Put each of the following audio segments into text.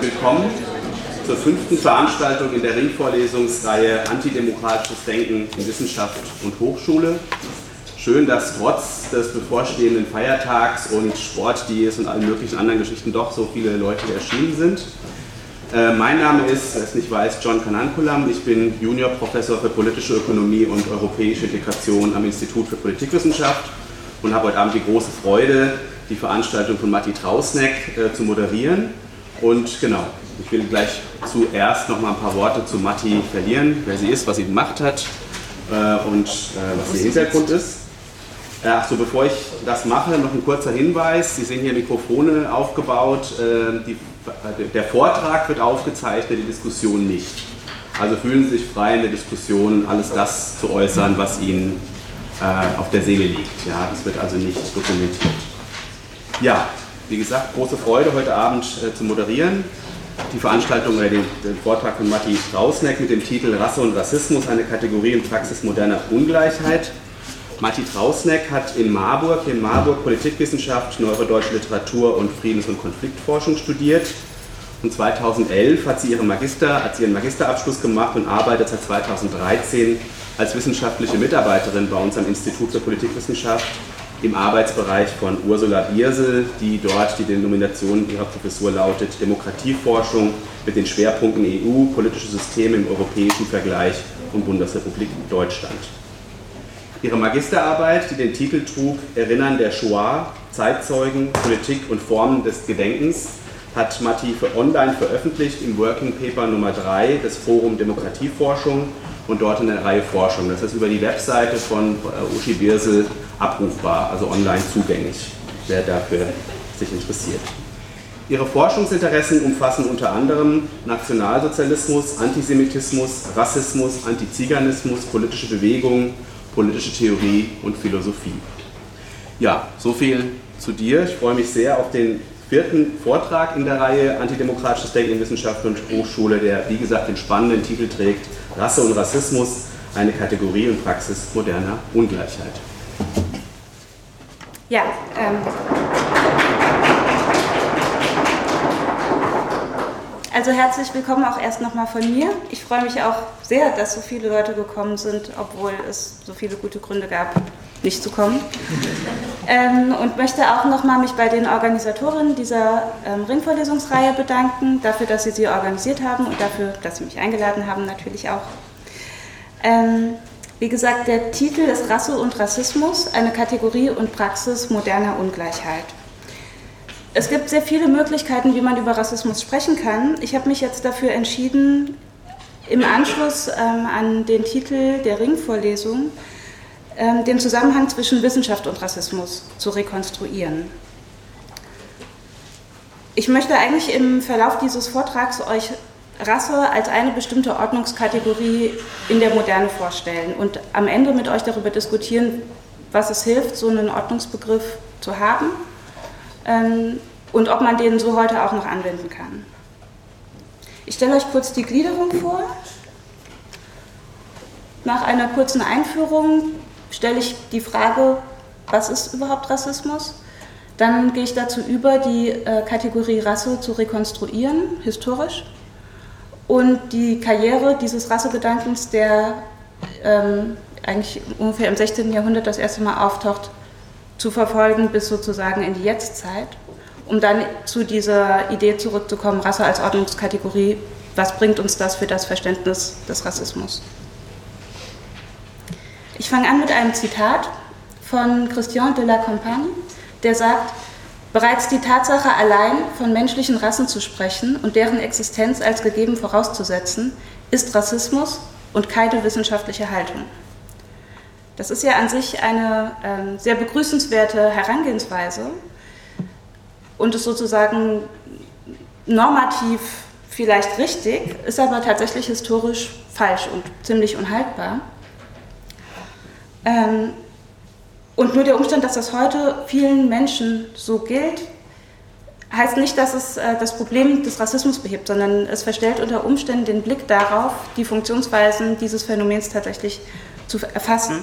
willkommen zur fünften Veranstaltung in der Ringvorlesungsreihe Antidemokratisches Denken in Wissenschaft und Hochschule. Schön, dass trotz des bevorstehenden Feiertags und Sportdeals und allen möglichen anderen Geschichten doch so viele Leute erschienen sind. Äh, mein Name ist, wer es nicht weiß, John Kanankulam. Ich bin Juniorprofessor für politische Ökonomie und europäische Integration am Institut für Politikwissenschaft und habe heute Abend die große Freude, die Veranstaltung von Matti Trausneck äh, zu moderieren. Und genau, ich will gleich zuerst noch mal ein paar Worte zu Matti verlieren, wer sie ist, was sie gemacht hat äh, und äh, was ihr Hintergrund ist. Äh, Achso, bevor ich das mache, noch ein kurzer Hinweis. Sie sehen hier Mikrofone aufgebaut. Äh, die, der Vortrag wird aufgezeichnet, die Diskussion nicht. Also fühlen Sie sich frei in der Diskussion, alles das zu äußern, was Ihnen äh, auf der Seele liegt. Ja, das wird also nicht dokumentiert. Ja, wie gesagt, große Freude heute Abend äh, zu moderieren. Die Veranstaltung oder den, den Vortrag von Matti Strausneck mit dem Titel Rasse und Rassismus, eine Kategorie und Praxis moderner Ungleichheit. Matti Trausneck hat in Marburg, in Marburg Politikwissenschaft, Neurodeutsche Literatur und Friedens- und Konfliktforschung studiert. Und 2011 hat sie, ihre Magister, hat sie ihren Magisterabschluss gemacht und arbeitet seit 2013 als wissenschaftliche Mitarbeiterin bei uns am Institut für Politikwissenschaft im Arbeitsbereich von Ursula Biersel, die dort die Denomination ihrer Professur lautet Demokratieforschung mit den Schwerpunkten EU, politische Systeme im europäischen Vergleich und Bundesrepublik Deutschland. Ihre Magisterarbeit, die den Titel trug Erinnern der Shoah, Zeitzeugen, Politik und Formen des Gedenkens, hat Matti für online veröffentlicht im Working Paper Nummer 3 des Forum Demokratieforschung und dort in der Reihe Forschung. Das ist über die Webseite von äh, Uschi Birsel abrufbar, also online zugänglich, wer dafür sich interessiert. Ihre Forschungsinteressen umfassen unter anderem Nationalsozialismus, Antisemitismus, Rassismus, Antiziganismus, politische Bewegungen, politische Theorie und Philosophie. Ja, so viel zu dir. Ich freue mich sehr auf den vierten Vortrag in der Reihe Antidemokratisches Denken in Wissenschaft und Hochschule, der wie gesagt den spannenden Titel trägt Rasse und Rassismus, eine Kategorie und Praxis moderner Ungleichheit. Ja, ähm, also herzlich willkommen auch erst nochmal von mir. Ich freue mich auch sehr, dass so viele Leute gekommen sind, obwohl es so viele gute Gründe gab, nicht zu kommen. Ähm, und möchte auch nochmal mich bei den Organisatorinnen dieser ähm, Ringvorlesungsreihe bedanken, dafür, dass sie sie organisiert haben und dafür, dass sie mich eingeladen haben, natürlich auch. Ähm, wie gesagt, der Titel ist Rasse und Rassismus, eine Kategorie und Praxis moderner Ungleichheit. Es gibt sehr viele Möglichkeiten, wie man über Rassismus sprechen kann. Ich habe mich jetzt dafür entschieden, im Anschluss ähm, an den Titel der Ringvorlesung den Zusammenhang zwischen Wissenschaft und Rassismus zu rekonstruieren. Ich möchte eigentlich im Verlauf dieses Vortrags euch Rasse als eine bestimmte Ordnungskategorie in der Moderne vorstellen und am Ende mit euch darüber diskutieren, was es hilft, so einen Ordnungsbegriff zu haben ähm, und ob man den so heute auch noch anwenden kann. Ich stelle euch kurz die Gliederung vor. Nach einer kurzen Einführung stelle ich die Frage, was ist überhaupt Rassismus? Dann gehe ich dazu über, die äh, Kategorie Rasse zu rekonstruieren, historisch und die Karriere dieses Rassegedankens, der ähm, eigentlich ungefähr im 16. Jahrhundert das erste Mal auftaucht, zu verfolgen bis sozusagen in die Jetztzeit, um dann zu dieser Idee zurückzukommen, Rasse als Ordnungskategorie, was bringt uns das für das Verständnis des Rassismus? Ich fange an mit einem Zitat von Christian de la Compagne, der sagt, Bereits die Tatsache allein, von menschlichen Rassen zu sprechen und deren Existenz als gegeben vorauszusetzen, ist Rassismus und keine wissenschaftliche Haltung. Das ist ja an sich eine äh, sehr begrüßenswerte Herangehensweise und ist sozusagen normativ vielleicht richtig, ist aber tatsächlich historisch falsch und ziemlich unhaltbar. Ähm, und nur der Umstand, dass das heute vielen Menschen so gilt, heißt nicht, dass es äh, das Problem des Rassismus behebt, sondern es verstellt unter Umständen den Blick darauf, die Funktionsweisen dieses Phänomens tatsächlich zu erfassen.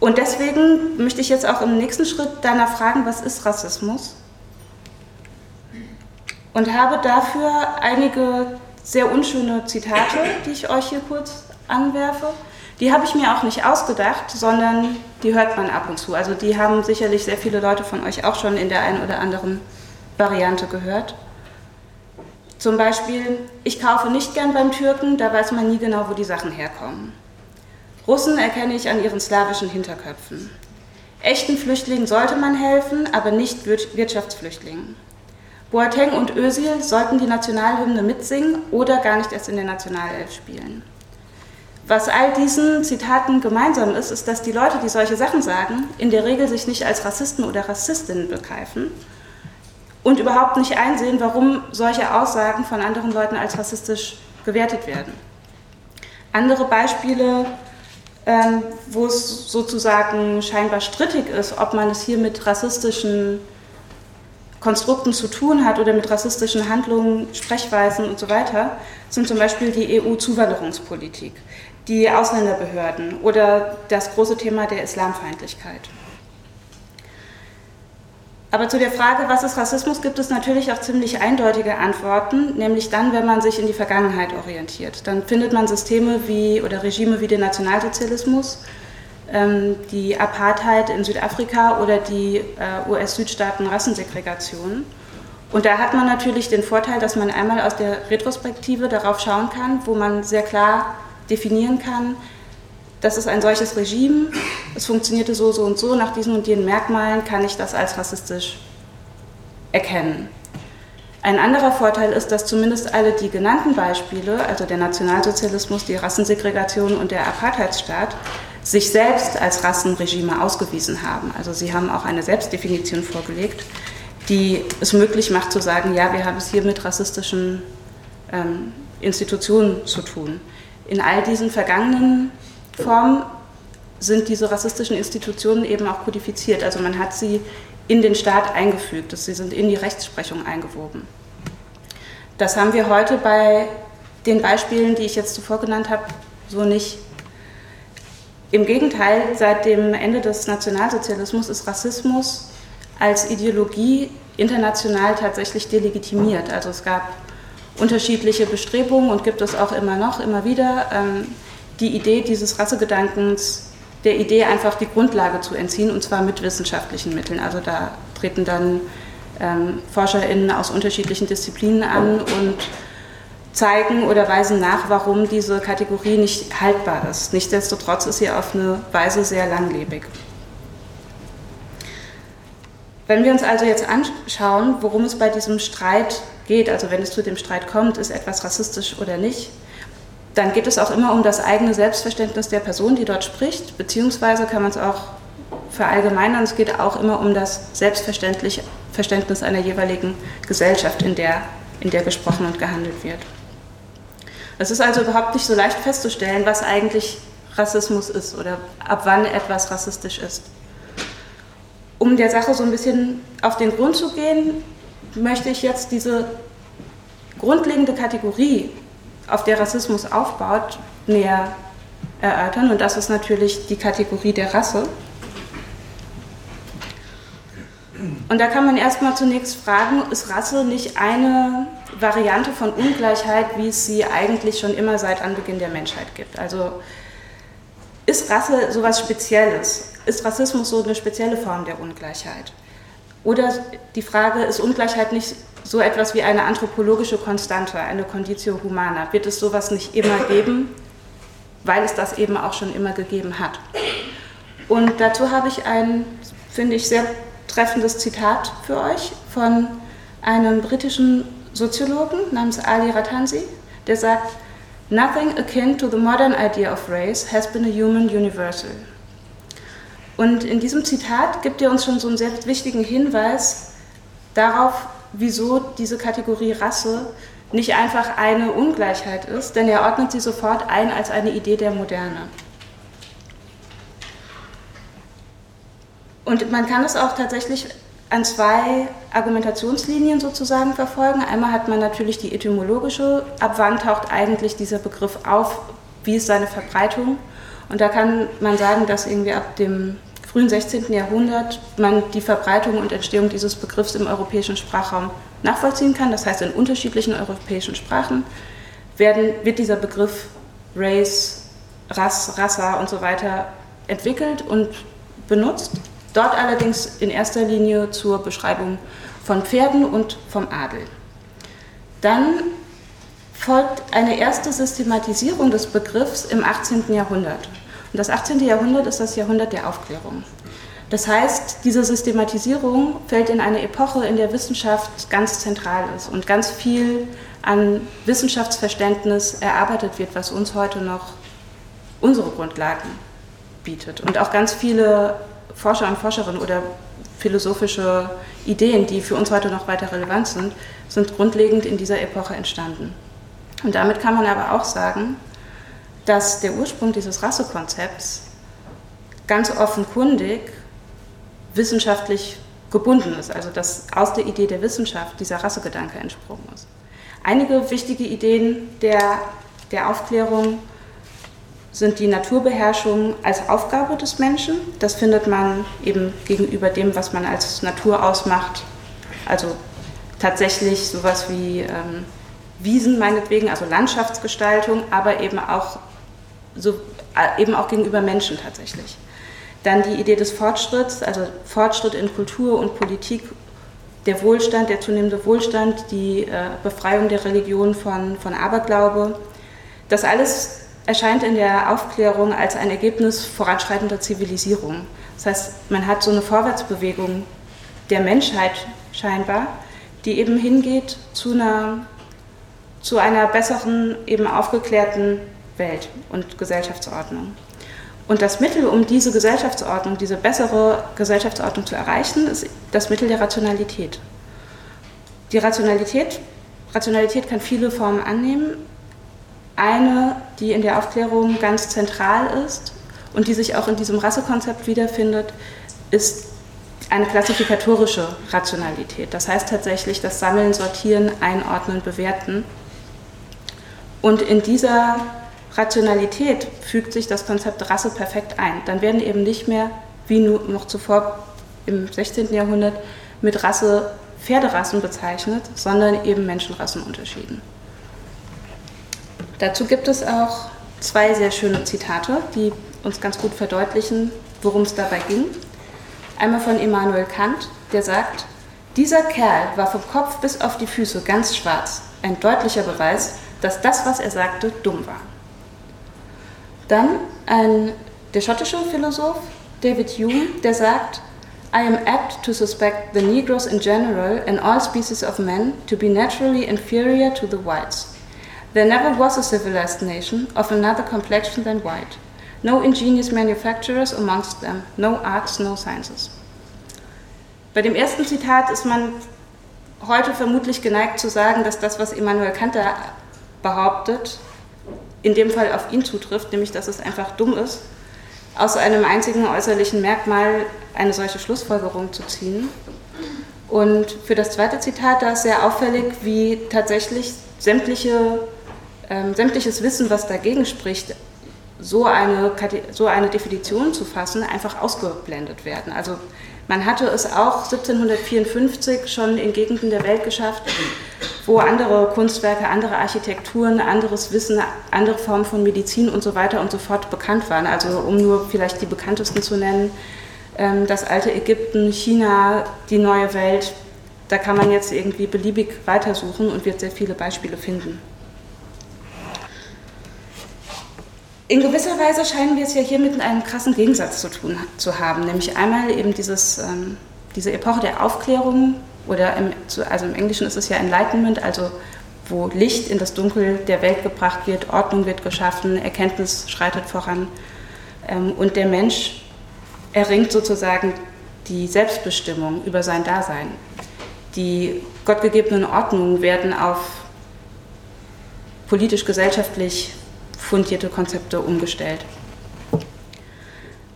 Und deswegen möchte ich jetzt auch im nächsten Schritt danach fragen, was ist Rassismus? und habe dafür einige sehr unschöne Zitate, die ich euch hier kurz anwerfe. Die habe ich mir auch nicht ausgedacht, sondern die hört man ab und zu. Also die haben sicherlich sehr viele Leute von euch auch schon in der einen oder anderen Variante gehört. Zum Beispiel, ich kaufe nicht gern beim Türken, da weiß man nie genau, wo die Sachen herkommen. Russen erkenne ich an ihren slawischen Hinterköpfen. Echten Flüchtlingen sollte man helfen, aber nicht Wirtschaftsflüchtlingen. Boateng und Özil sollten die Nationalhymne mitsingen oder gar nicht erst in der Nationalelf spielen. Was all diesen Zitaten gemeinsam ist, ist, dass die Leute, die solche Sachen sagen, in der Regel sich nicht als Rassisten oder Rassistinnen begreifen und überhaupt nicht einsehen, warum solche Aussagen von anderen Leuten als rassistisch gewertet werden. Andere Beispiele, ähm, wo es sozusagen scheinbar strittig ist, ob man es hier mit rassistischen Konstrukten zu tun hat oder mit rassistischen Handlungen, Sprechweisen und so weiter, sind zum Beispiel die EU-Zuwanderungspolitik, die Ausländerbehörden oder das große Thema der Islamfeindlichkeit. Aber zu der Frage, was ist Rassismus, gibt es natürlich auch ziemlich eindeutige Antworten, nämlich dann, wenn man sich in die Vergangenheit orientiert. Dann findet man Systeme wie oder Regime wie den Nationalsozialismus, ähm, die Apartheid in Südafrika oder die äh, US-Südstaaten Rassensegregation. Und da hat man natürlich den Vorteil, dass man einmal aus der Retrospektive darauf schauen kann, wo man sehr klar definieren kann, das ist ein solches Regime, es funktionierte so, so und so, nach diesen und jenen Merkmalen kann ich das als rassistisch erkennen. Ein anderer Vorteil ist, dass zumindest alle die genannten Beispiele, also der Nationalsozialismus, die Rassensegregation und der Apartheidsstaat, sich selbst als Rassenregime ausgewiesen haben. Also sie haben auch eine Selbstdefinition vorgelegt, die es möglich macht zu sagen, ja, wir haben es hier mit rassistischen ähm, Institutionen zu tun. In all diesen vergangenen Form sind diese rassistischen Institutionen eben auch kodifiziert. Also man hat sie in den Staat eingefügt, sie sind in die Rechtsprechung eingewoben. Das haben wir heute bei den Beispielen, die ich jetzt zuvor genannt habe, so nicht. Im Gegenteil, seit dem Ende des Nationalsozialismus ist Rassismus als Ideologie international tatsächlich delegitimiert. Also es gab unterschiedliche Bestrebungen und gibt es auch immer noch, immer wieder. Ähm, die Idee dieses Rassegedankens der Idee einfach die Grundlage zu entziehen und zwar mit wissenschaftlichen Mitteln. Also da treten dann ähm, ForscherInnen aus unterschiedlichen Disziplinen an und zeigen oder weisen nach, warum diese Kategorie nicht haltbar ist. Nichtsdestotrotz ist sie auf eine Weise sehr langlebig. Wenn wir uns also jetzt anschauen, worum es bei diesem Streit geht, also wenn es zu dem Streit kommt, ist etwas rassistisch oder nicht, dann geht es auch immer um das eigene Selbstverständnis der Person, die dort spricht, beziehungsweise kann man es auch verallgemeinern, es geht auch immer um das Selbstverständnis einer jeweiligen Gesellschaft, in der, in der gesprochen und gehandelt wird. Es ist also überhaupt nicht so leicht festzustellen, was eigentlich Rassismus ist oder ab wann etwas rassistisch ist. Um der Sache so ein bisschen auf den Grund zu gehen, möchte ich jetzt diese grundlegende Kategorie auf der Rassismus aufbaut, näher erörtern. Und das ist natürlich die Kategorie der Rasse. Und da kann man erstmal zunächst fragen, ist Rasse nicht eine Variante von Ungleichheit, wie es sie eigentlich schon immer seit Anbeginn der Menschheit gibt? Also ist Rasse sowas Spezielles? Ist Rassismus so eine spezielle Form der Ungleichheit? Oder die Frage, ist Ungleichheit nicht so etwas wie eine anthropologische Konstante, eine Conditio humana. Wird es sowas nicht immer geben, weil es das eben auch schon immer gegeben hat? Und dazu habe ich ein, finde ich, sehr treffendes Zitat für euch von einem britischen Soziologen namens Ali Ratansi, der sagt, Nothing akin to the modern idea of race has been a human universal. Und in diesem Zitat gibt er uns schon so einen sehr wichtigen Hinweis darauf, wieso diese Kategorie Rasse nicht einfach eine Ungleichheit ist, denn er ordnet sie sofort ein als eine Idee der Moderne. Und man kann es auch tatsächlich an zwei Argumentationslinien sozusagen verfolgen. Einmal hat man natürlich die etymologische, ab wann taucht eigentlich dieser Begriff auf, wie ist seine Verbreitung. Und da kann man sagen, dass irgendwie ab dem frühen 16. Jahrhundert man die Verbreitung und Entstehung dieses Begriffs im europäischen Sprachraum nachvollziehen kann. Das heißt, in unterschiedlichen europäischen Sprachen werden, wird dieser Begriff Race, Rass, Rassa und so weiter entwickelt und benutzt. Dort allerdings in erster Linie zur Beschreibung von Pferden und vom Adel. Dann folgt eine erste Systematisierung des Begriffs im 18. Jahrhundert. Und das 18. Jahrhundert ist das Jahrhundert der Aufklärung. Das heißt, diese Systematisierung fällt in eine Epoche, in der Wissenschaft ganz zentral ist und ganz viel an Wissenschaftsverständnis erarbeitet wird, was uns heute noch unsere Grundlagen bietet. Und auch ganz viele Forscher und Forscherinnen oder philosophische Ideen, die für uns heute noch weiter relevant sind, sind grundlegend in dieser Epoche entstanden. Und damit kann man aber auch sagen, dass der Ursprung dieses Rassekonzepts ganz offenkundig wissenschaftlich gebunden ist, also dass aus der Idee der Wissenschaft dieser Rassegedanke entsprungen ist. Einige wichtige Ideen der, der Aufklärung sind die Naturbeherrschung als Aufgabe des Menschen. Das findet man eben gegenüber dem, was man als Natur ausmacht. Also tatsächlich sowas wie ähm, Wiesen meinetwegen, also Landschaftsgestaltung, aber eben auch, so, äh, eben auch gegenüber Menschen tatsächlich. Dann die Idee des Fortschritts, also Fortschritt in Kultur und Politik, der Wohlstand, der zunehmende Wohlstand, die äh, Befreiung der Religion von, von Aberglaube. Das alles erscheint in der Aufklärung als ein Ergebnis voranschreitender Zivilisierung. Das heißt, man hat so eine Vorwärtsbewegung der Menschheit scheinbar, die eben hingeht zu einer, zu einer besseren, eben aufgeklärten Welt und Gesellschaftsordnung. Und das Mittel, um diese Gesellschaftsordnung, diese bessere Gesellschaftsordnung zu erreichen, ist das Mittel der Rationalität. Die Rationalität, Rationalität kann viele Formen annehmen. Eine, die in der Aufklärung ganz zentral ist und die sich auch in diesem Rassekonzept wiederfindet, ist eine klassifikatorische Rationalität. Das heißt tatsächlich das Sammeln, Sortieren, Einordnen, Bewerten. Und in dieser Rationalität fügt sich das Konzept Rasse perfekt ein. Dann werden eben nicht mehr, wie noch zuvor im 16. Jahrhundert, mit Rasse Pferderassen bezeichnet, sondern eben Menschenrassen unterschieden. Dazu gibt es auch zwei sehr schöne Zitate, die uns ganz gut verdeutlichen, worum es dabei ging. Einmal von Immanuel Kant, der sagt, dieser Kerl war vom Kopf bis auf die Füße ganz schwarz, ein deutlicher Beweis, dass das, was er sagte, dumm war. Dann ein, der schottische Philosoph David Hume, der sagt, I am apt to suspect the Negroes in general and all species of men to be naturally inferior to the whites. There never was a civilized nation of another complexion than white. No ingenious manufacturers amongst them, no arts, no sciences. Bei dem ersten Zitat ist man heute vermutlich geneigt zu sagen, dass das, was Immanuel Kant behauptet, in dem Fall auf ihn zutrifft, nämlich dass es einfach dumm ist, aus einem einzigen äußerlichen Merkmal eine solche Schlussfolgerung zu ziehen. Und für das zweite Zitat, da ist sehr auffällig, wie tatsächlich sämtliche, ähm, sämtliches Wissen, was dagegen spricht, so eine, so eine Definition zu fassen, einfach ausgeblendet werden. Also man hatte es auch 1754 schon in Gegenden der Welt geschafft, wo andere Kunstwerke, andere Architekturen, anderes Wissen, andere Formen von Medizin und so weiter und so fort bekannt waren. Also um nur vielleicht die bekanntesten zu nennen, ähm, das alte Ägypten, China, die neue Welt, da kann man jetzt irgendwie beliebig weitersuchen und wird sehr viele Beispiele finden. In gewisser Weise scheinen wir es ja hier mit einem krassen Gegensatz zu tun zu haben, nämlich einmal eben dieses, ähm, diese Epoche der Aufklärung oder im, also im Englischen ist es ja Enlightenment, also wo Licht in das Dunkel der Welt gebracht wird, Ordnung wird geschaffen, Erkenntnis schreitet voran ähm, und der Mensch erringt sozusagen die Selbstbestimmung über sein Dasein. Die gottgegebenen Ordnungen werden auf politisch-gesellschaftlich fundierte Konzepte umgestellt.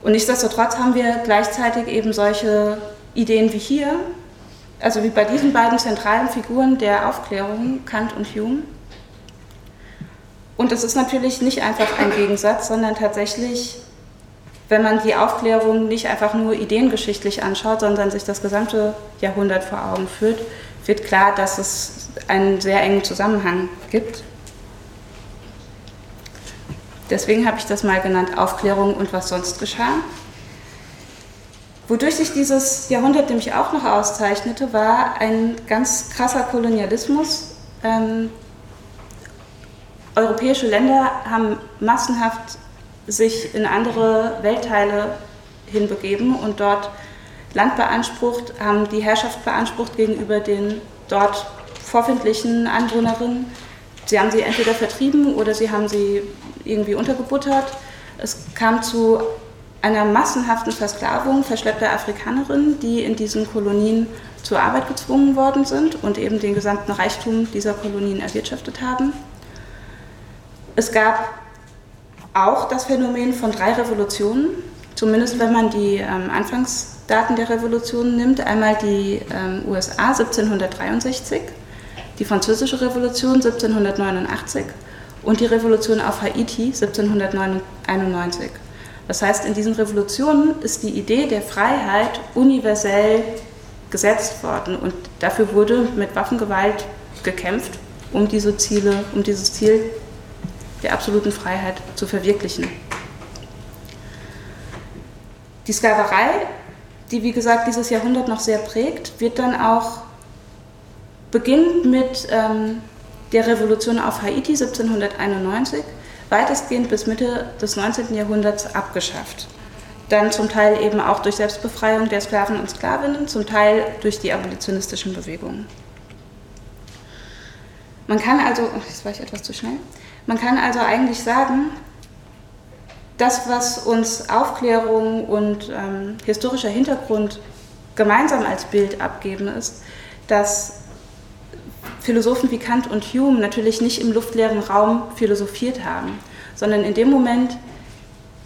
Und nichtsdestotrotz haben wir gleichzeitig eben solche Ideen wie hier, also wie bei diesen beiden zentralen Figuren der Aufklärung, Kant und Hume. Und es ist natürlich nicht einfach ein Gegensatz, sondern tatsächlich, wenn man die Aufklärung nicht einfach nur ideengeschichtlich anschaut, sondern sich das gesamte Jahrhundert vor Augen führt, wird klar, dass es einen sehr engen Zusammenhang gibt. Deswegen habe ich das mal genannt Aufklärung und was sonst geschah. Wodurch sich dieses Jahrhundert nämlich auch noch auszeichnete, war ein ganz krasser Kolonialismus. Ähm, europäische Länder haben massenhaft sich in andere Weltteile hinbegeben und dort Land beansprucht, haben die Herrschaft beansprucht gegenüber den dort vorfindlichen Anwohnerinnen. Sie haben sie entweder vertrieben oder sie haben sie irgendwie untergebuttert. Es kam zu einer massenhaften Versklavung verschleppter Afrikanerinnen, die in diesen Kolonien zur Arbeit gezwungen worden sind und eben den gesamten Reichtum dieser Kolonien erwirtschaftet haben. Es gab auch das Phänomen von drei Revolutionen, zumindest wenn man die ähm, Anfangsdaten der Revolution nimmt. Einmal die ähm, USA 1763, die Französische Revolution 1789 und die Revolution auf Haiti 1791. Das heißt, in diesen Revolutionen ist die Idee der Freiheit universell gesetzt worden und dafür wurde mit Waffengewalt gekämpft, um diese Ziele, um dieses Ziel der absoluten Freiheit zu verwirklichen. Die Sklaverei, die wie gesagt dieses Jahrhundert noch sehr prägt, wird dann auch beginnend mit ähm, der Revolution auf Haiti 1791 weitestgehend bis Mitte des 19. Jahrhunderts abgeschafft. Dann zum Teil eben auch durch Selbstbefreiung der Sklaven und Sklavinnen, zum Teil durch die abolitionistischen Bewegungen. Man kann also, jetzt war ich etwas zu schnell, man kann also eigentlich sagen, das, was uns Aufklärung und ähm, historischer Hintergrund gemeinsam als Bild abgeben, ist, dass Philosophen wie Kant und Hume natürlich nicht im luftleeren Raum philosophiert haben, sondern in dem Moment,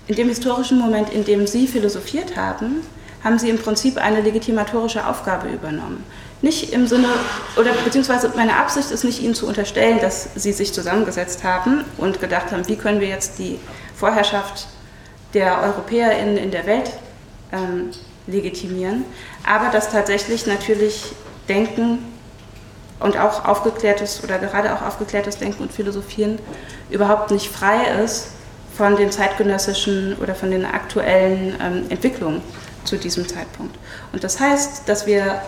in dem historischen Moment, in dem sie philosophiert haben, haben sie im Prinzip eine legitimatorische Aufgabe übernommen. Nicht im Sinne, oder beziehungsweise meine Absicht ist nicht, ihnen zu unterstellen, dass sie sich zusammengesetzt haben und gedacht haben, wie können wir jetzt die Vorherrschaft der EuropäerInnen in der Welt ähm, legitimieren, aber dass tatsächlich natürlich Denken und auch aufgeklärtes oder gerade auch aufgeklärtes Denken und Philosophieren überhaupt nicht frei ist von den zeitgenössischen oder von den aktuellen ähm, Entwicklungen zu diesem Zeitpunkt. Und das heißt, dass wir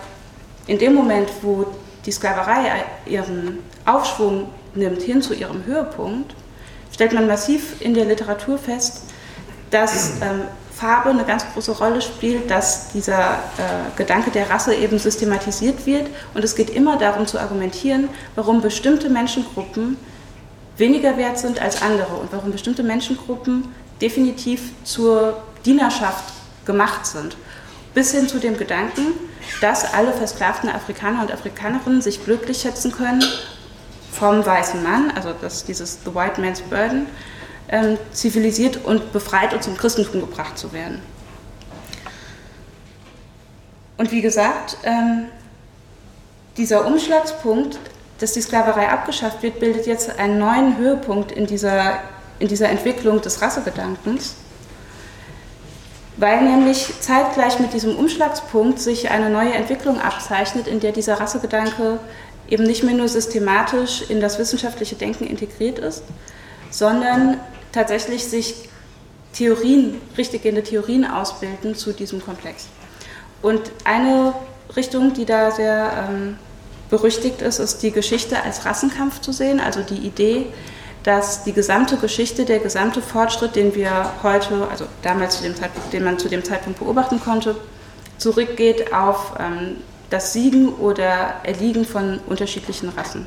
in dem Moment, wo die Sklaverei ihren Aufschwung nimmt hin zu ihrem Höhepunkt, stellt man massiv in der Literatur fest, dass ähm, Farbe eine ganz große Rolle spielt, dass dieser äh, Gedanke der Rasse eben systematisiert wird. Und es geht immer darum zu argumentieren, warum bestimmte Menschengruppen weniger wert sind als andere und warum bestimmte Menschengruppen definitiv zur Dienerschaft gemacht sind. Bis hin zu dem Gedanken, dass alle versklavten Afrikaner und Afrikanerinnen sich glücklich schätzen können vom weißen Mann, also das, dieses The White Man's Burden, ähm, zivilisiert und befreit und zum Christentum gebracht zu werden. Und wie gesagt, ähm, dieser Umschlagspunkt, dass die Sklaverei abgeschafft wird, bildet jetzt einen neuen Höhepunkt in dieser, in dieser Entwicklung des Rassegedankens, weil nämlich zeitgleich mit diesem Umschlagspunkt sich eine neue Entwicklung abzeichnet, in der dieser Rassegedanke eben nicht mehr nur systematisch in das wissenschaftliche Denken integriert ist, sondern tatsächlich sich Theorien, richtiggehende Theorien ausbilden zu diesem Komplex. Und eine Richtung, die da sehr ähm, berüchtigt ist, ist die Geschichte als Rassenkampf zu sehen, also die Idee, dass die gesamte Geschichte, der gesamte Fortschritt, den wir heute, also damals zu dem Zeitpunkt, den man zu dem Zeitpunkt beobachten konnte, zurückgeht auf ähm, das Siegen oder Erliegen von unterschiedlichen Rassen.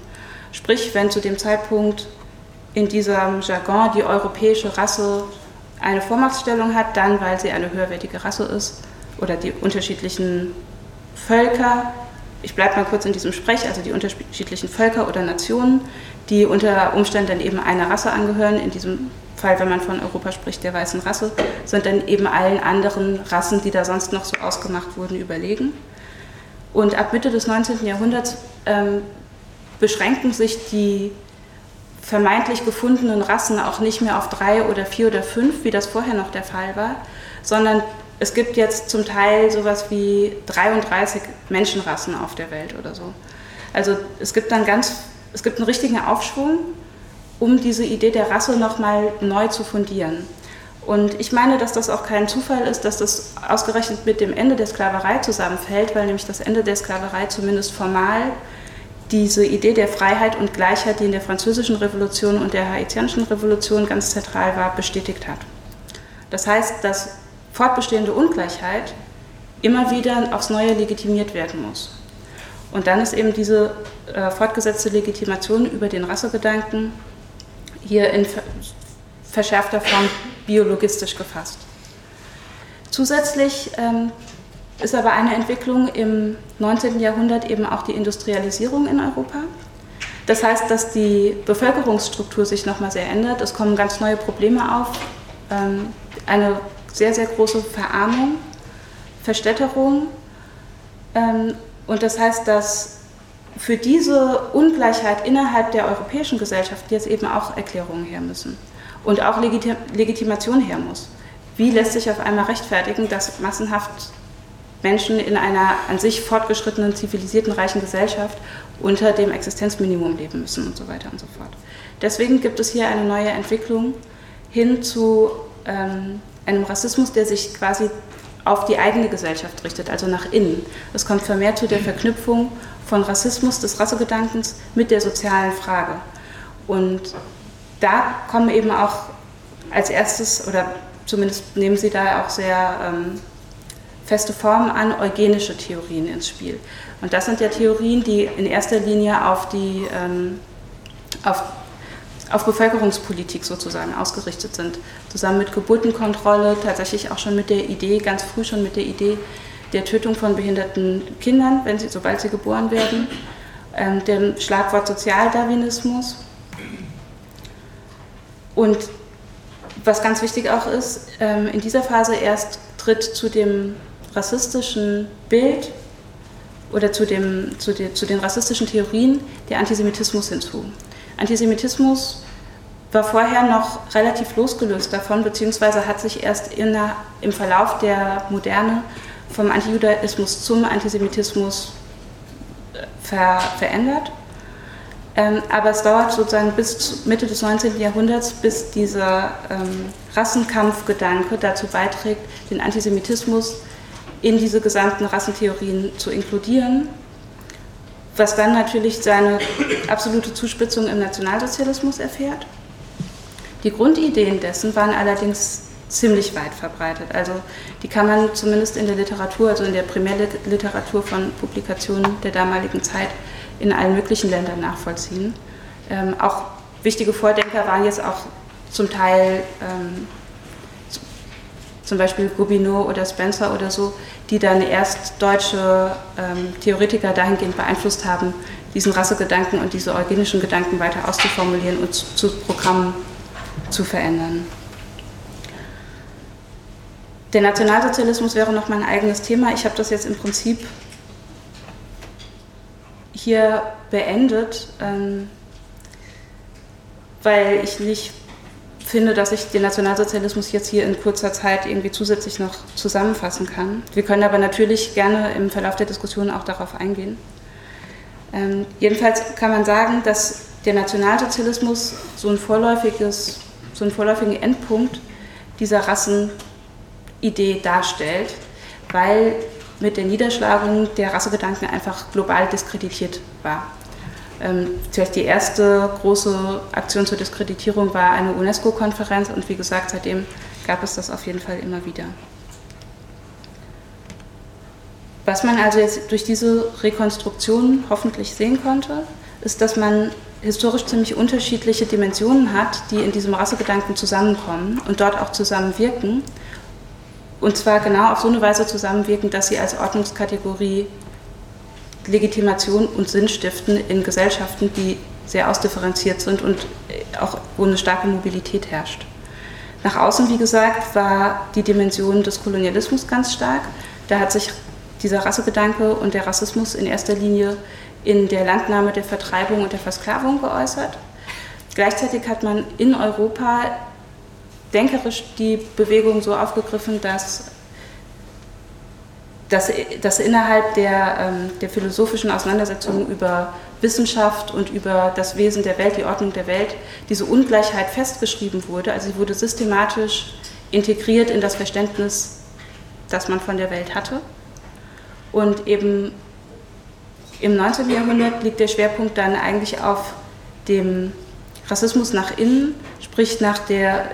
Sprich, wenn zu dem Zeitpunkt in diesem Jargon die europäische Rasse eine Vormachtstellung hat, dann weil sie eine höherwertige Rasse ist oder die unterschiedlichen Völker, ich bleibe mal kurz in diesem Sprech, also die unterschiedlichen Völker oder Nationen, die unter Umständen dann eben einer Rasse angehören, in diesem Fall, wenn man von Europa spricht, der weißen Rasse, sind dann eben allen anderen Rassen, die da sonst noch so ausgemacht wurden, überlegen. Und ab Mitte des 19. Jahrhunderts ähm, beschränken sich die vermeintlich gefundenen Rassen auch nicht mehr auf drei oder vier oder fünf, wie das vorher noch der Fall war, sondern es gibt jetzt zum Teil sowas wie 33 Menschenrassen auf der Welt oder so. Also es gibt dann ganz, es gibt einen richtigen Aufschwung, um diese Idee der Rasse nochmal neu zu fundieren. Und ich meine, dass das auch kein Zufall ist, dass das ausgerechnet mit dem Ende der Sklaverei zusammenfällt, weil nämlich das Ende der Sklaverei zumindest formal diese Idee der Freiheit und Gleichheit, die in der französischen Revolution und der haitianischen Revolution ganz zentral war, bestätigt hat. Das heißt, dass fortbestehende Ungleichheit immer wieder aufs Neue legitimiert werden muss. Und dann ist eben diese äh, fortgesetzte Legitimation über den Rassegedanken hier in verschärfter Form biologistisch gefasst. Zusätzlich ähm, ist aber eine Entwicklung im 19. Jahrhundert eben auch die Industrialisierung in Europa. Das heißt, dass die Bevölkerungsstruktur sich nochmal sehr ändert. Es kommen ganz neue Probleme auf. Ähm, eine sehr, sehr große Verarmung, Verstädterung. Ähm, und das heißt, dass für diese Ungleichheit innerhalb der europäischen Gesellschaft jetzt eben auch Erklärungen her müssen und auch Legitimation her muss. Wie lässt sich auf einmal rechtfertigen, dass massenhaft Menschen in einer an sich fortgeschrittenen, zivilisierten, reichen Gesellschaft unter dem Existenzminimum leben müssen und so weiter und so fort. Deswegen gibt es hier eine neue Entwicklung hin zu ähm, einem Rassismus, der sich quasi auf die eigene Gesellschaft richtet, also nach innen. Es kommt vermehrt zu der Verknüpfung von Rassismus, des Rassegedankens mit der sozialen Frage. Und da kommen eben auch als erstes, oder zumindest nehmen Sie da auch sehr ähm, feste Formen an, eugenische Theorien ins Spiel. Und das sind ja Theorien, die in erster Linie auf die ähm, auf, auf Bevölkerungspolitik sozusagen ausgerichtet sind. Zusammen mit Geburtenkontrolle, tatsächlich auch schon mit der Idee, ganz früh schon mit der Idee der Tötung von behinderten Kindern, wenn sie, sobald sie geboren werden, ähm, dem Schlagwort Sozialdarwinismus. Und was ganz wichtig auch ist, ähm, in dieser Phase erst tritt zu dem rassistischen Bild oder zu, dem, zu, de, zu den rassistischen Theorien der Antisemitismus hinzu. Antisemitismus war vorher noch relativ losgelöst davon, beziehungsweise hat sich erst der, im Verlauf der Moderne vom Antijudaismus zum Antisemitismus äh, ver, verändert. Ähm, aber es dauert sozusagen bis Mitte des 19. Jahrhunderts, bis dieser ähm, Rassenkampfgedanke dazu beiträgt, den Antisemitismus in diese gesamten Rassentheorien zu inkludieren, was dann natürlich seine absolute Zuspitzung im Nationalsozialismus erfährt. Die Grundideen dessen waren allerdings ziemlich weit verbreitet. Also die kann man zumindest in der Literatur, also in der Primärliteratur von Publikationen der damaligen Zeit in allen möglichen Ländern nachvollziehen. Ähm, auch wichtige Vordenker waren jetzt auch zum Teil ähm, zum Beispiel Gobineau oder Spencer oder so, die dann erst deutsche ähm, Theoretiker dahingehend beeinflusst haben, diesen Rassegedanken und diese eugenischen Gedanken weiter auszuformulieren und zu, zu Programmen zu verändern. Der Nationalsozialismus wäre noch mein eigenes Thema. Ich habe das jetzt im Prinzip hier beendet, ähm, weil ich nicht finde, dass ich den Nationalsozialismus jetzt hier in kurzer Zeit irgendwie zusätzlich noch zusammenfassen kann. Wir können aber natürlich gerne im Verlauf der Diskussion auch darauf eingehen. Ähm, jedenfalls kann man sagen, dass der Nationalsozialismus so, ein vorläufiges, so einen vorläufigen Endpunkt dieser Rassenidee darstellt, weil mit der Niederschlagung der Rassegedanken einfach global diskreditiert war. Ähm, vielleicht die erste große Aktion zur Diskreditierung war eine UNESCO-Konferenz und wie gesagt, seitdem gab es das auf jeden Fall immer wieder. Was man also jetzt durch diese Rekonstruktion hoffentlich sehen konnte, ist, dass man historisch ziemlich unterschiedliche Dimensionen hat, die in diesem Rassegedanken zusammenkommen und dort auch zusammenwirken. Und zwar genau auf so eine Weise zusammenwirken, dass sie als Ordnungskategorie Legitimation und Sinn stiften in Gesellschaften, die sehr ausdifferenziert sind und auch wo eine starke Mobilität herrscht. Nach außen, wie gesagt, war die Dimension des Kolonialismus ganz stark. Da hat sich dieser Rassegedanke und der Rassismus in erster Linie in der Landnahme der Vertreibung und der Versklavung geäußert. Gleichzeitig hat man in Europa denkerisch die Bewegung so aufgegriffen, dass dass, dass innerhalb der, ähm, der philosophischen Auseinandersetzung über Wissenschaft und über das Wesen der Welt, die Ordnung der Welt, diese Ungleichheit festgeschrieben wurde. Also sie wurde systematisch integriert in das Verständnis, das man von der Welt hatte. Und eben im 19. Jahrhundert liegt der Schwerpunkt dann eigentlich auf dem Rassismus nach innen, sprich nach der,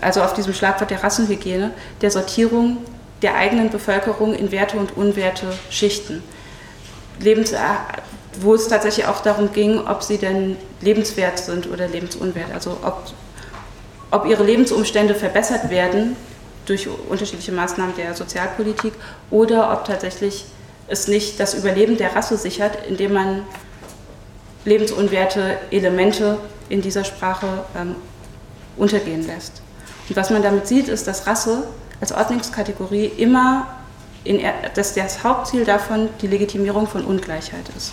also auf diesem Schlagwort der Rassenhygiene, der Sortierung der eigenen Bevölkerung in Werte und unwerte Schichten. Lebens, wo es tatsächlich auch darum ging, ob sie denn lebenswert sind oder lebensunwert. Also ob, ob ihre Lebensumstände verbessert werden durch unterschiedliche Maßnahmen der Sozialpolitik oder ob tatsächlich es nicht das Überleben der Rasse sichert, indem man lebensunwerte Elemente in dieser Sprache ähm, untergehen lässt. Und was man damit sieht, ist, dass Rasse als Ordnungskategorie immer in, dass das Hauptziel davon die Legitimierung von Ungleichheit ist.